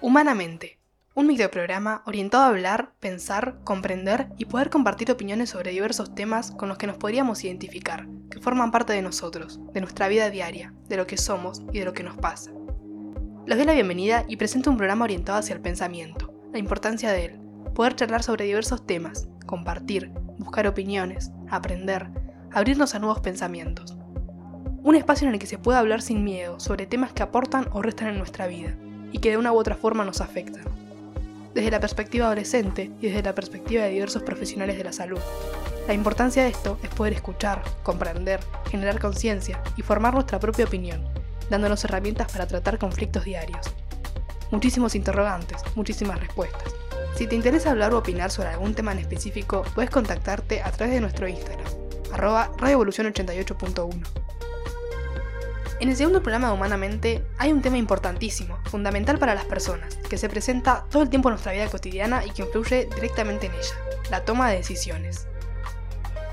Humanamente, un microprograma orientado a hablar, pensar, comprender y poder compartir opiniones sobre diversos temas con los que nos podríamos identificar, que forman parte de nosotros, de nuestra vida diaria, de lo que somos y de lo que nos pasa. Les doy la bienvenida y presento un programa orientado hacia el pensamiento, la importancia de él, poder charlar sobre diversos temas, compartir, buscar opiniones, aprender, abrirnos a nuevos pensamientos. Un espacio en el que se pueda hablar sin miedo sobre temas que aportan o restan en nuestra vida y que de una u otra forma nos afectan. Desde la perspectiva adolescente y desde la perspectiva de diversos profesionales de la salud. La importancia de esto es poder escuchar, comprender, generar conciencia y formar nuestra propia opinión, dándonos herramientas para tratar conflictos diarios. Muchísimos interrogantes, muchísimas respuestas. Si te interesa hablar o opinar sobre algún tema en específico, puedes contactarte a través de nuestro Instagram, arroba radioevolución88.1. En el segundo programa de Humanamente hay un tema importantísimo, fundamental para las personas, que se presenta todo el tiempo en nuestra vida cotidiana y que influye directamente en ella, la toma de decisiones.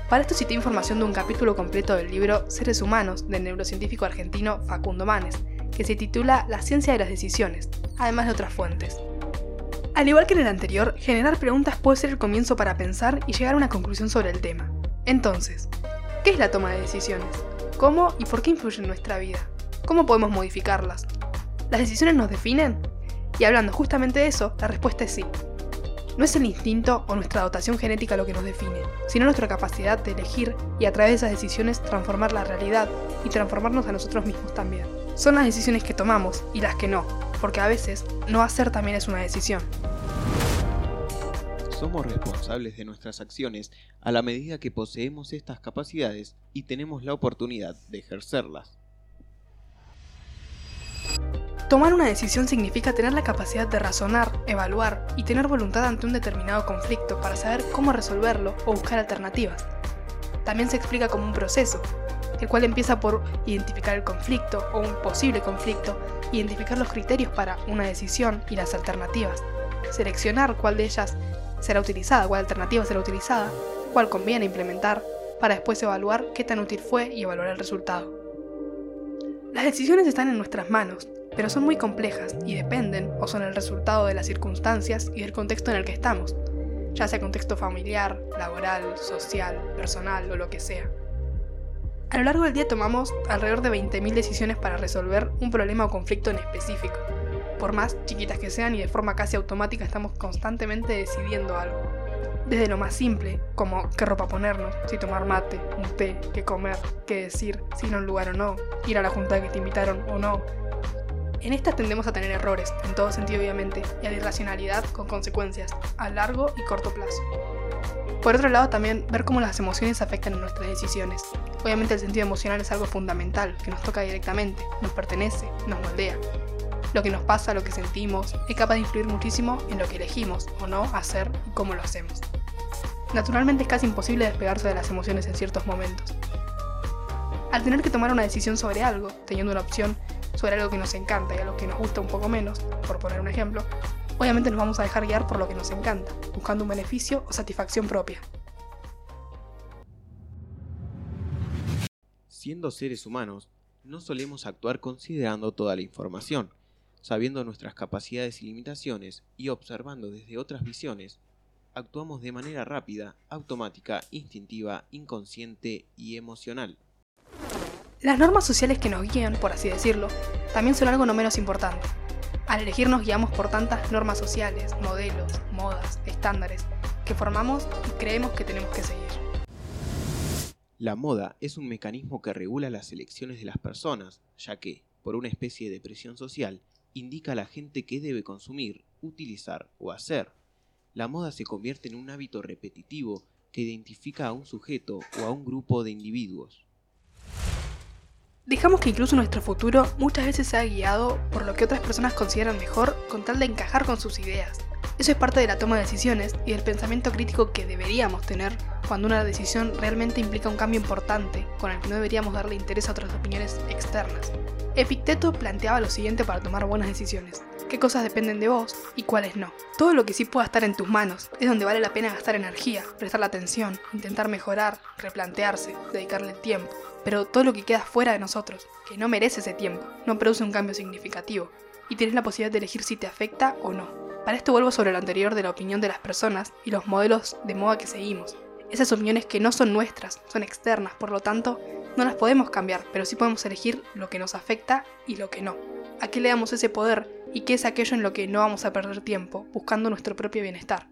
Para esto cité información de un capítulo completo del libro Seres Humanos del neurocientífico argentino Facundo Manes, que se titula La ciencia de las decisiones, además de otras fuentes. Al igual que en el anterior, generar preguntas puede ser el comienzo para pensar y llegar a una conclusión sobre el tema. Entonces, ¿qué es la toma de decisiones? ¿Cómo y por qué influyen en nuestra vida? ¿Cómo podemos modificarlas? ¿Las decisiones nos definen? Y hablando justamente de eso, la respuesta es sí. No es el instinto o nuestra dotación genética lo que nos define, sino nuestra capacidad de elegir y a través de esas decisiones transformar la realidad y transformarnos a nosotros mismos también. Son las decisiones que tomamos y las que no, porque a veces no hacer también es una decisión. Somos responsables de nuestras acciones a la medida que poseemos estas capacidades y tenemos la oportunidad de ejercerlas. Tomar una decisión significa tener la capacidad de razonar, evaluar y tener voluntad ante un determinado conflicto para saber cómo resolverlo o buscar alternativas. También se explica como un proceso, el cual empieza por identificar el conflicto o un posible conflicto, identificar los criterios para una decisión y las alternativas, seleccionar cuál de ellas será utilizada, cuál alternativa será utilizada, cuál conviene implementar, para después evaluar qué tan útil fue y evaluar el resultado. Las decisiones están en nuestras manos, pero son muy complejas y dependen o son el resultado de las circunstancias y del contexto en el que estamos, ya sea contexto familiar, laboral, social, personal o lo que sea. A lo largo del día tomamos alrededor de 20.000 decisiones para resolver un problema o conflicto en específico, por más chiquitas que sean y de forma casi automática estamos constantemente decidiendo algo. Desde lo más simple, como qué ropa ponernos, si tomar mate, un té, qué comer, qué decir, si ir a un lugar o no, ir a la junta que te invitaron o no. En estas tendemos a tener errores, en todo sentido obviamente, y a la irracionalidad con consecuencias, a largo y corto plazo. Por otro lado, también ver cómo las emociones afectan en nuestras decisiones. Obviamente el sentido emocional es algo fundamental, que nos toca directamente, nos pertenece, nos moldea, lo que nos pasa, lo que sentimos, es capaz de influir muchísimo en lo que elegimos o no hacer y cómo lo hacemos. Naturalmente es casi imposible despegarse de las emociones en ciertos momentos. Al tener que tomar una decisión sobre algo, teniendo una opción sobre algo que nos encanta y algo que nos gusta un poco menos, por poner un ejemplo, obviamente nos vamos a dejar guiar por lo que nos encanta, buscando un beneficio o satisfacción propia. Siendo seres humanos, no solemos actuar considerando toda la información, Sabiendo nuestras capacidades y limitaciones y observando desde otras visiones, actuamos de manera rápida, automática, instintiva, inconsciente y emocional. Las normas sociales que nos guían, por así decirlo, también son algo no menos importante. Al elegir nos guiamos por tantas normas sociales, modelos, modas, estándares, que formamos y creemos que tenemos que seguir. La moda es un mecanismo que regula las elecciones de las personas, ya que, por una especie de presión social, indica a la gente qué debe consumir, utilizar o hacer. La moda se convierte en un hábito repetitivo que identifica a un sujeto o a un grupo de individuos. Dejamos que incluso nuestro futuro muchas veces sea guiado por lo que otras personas consideran mejor con tal de encajar con sus ideas. Eso es parte de la toma de decisiones y del pensamiento crítico que deberíamos tener cuando una decisión realmente implica un cambio importante con el que no deberíamos darle interés a otras opiniones externas. Epicteto planteaba lo siguiente para tomar buenas decisiones. ¿Qué cosas dependen de vos y cuáles no? Todo lo que sí pueda estar en tus manos es donde vale la pena gastar energía, prestar la atención, intentar mejorar, replantearse, dedicarle tiempo. Pero todo lo que queda fuera de nosotros, que no merece ese tiempo, no produce un cambio significativo. y tienes la posibilidad de elegir si te afecta o no. Para esto vuelvo sobre lo anterior de la opinión de las personas y los modelos de moda que seguimos. Esas opiniones que no son nuestras, son externas, por lo tanto, no las podemos cambiar, pero sí podemos elegir lo que nos afecta y lo que no. ¿A qué le damos ese poder y qué es aquello en lo que no vamos a perder tiempo buscando nuestro propio bienestar?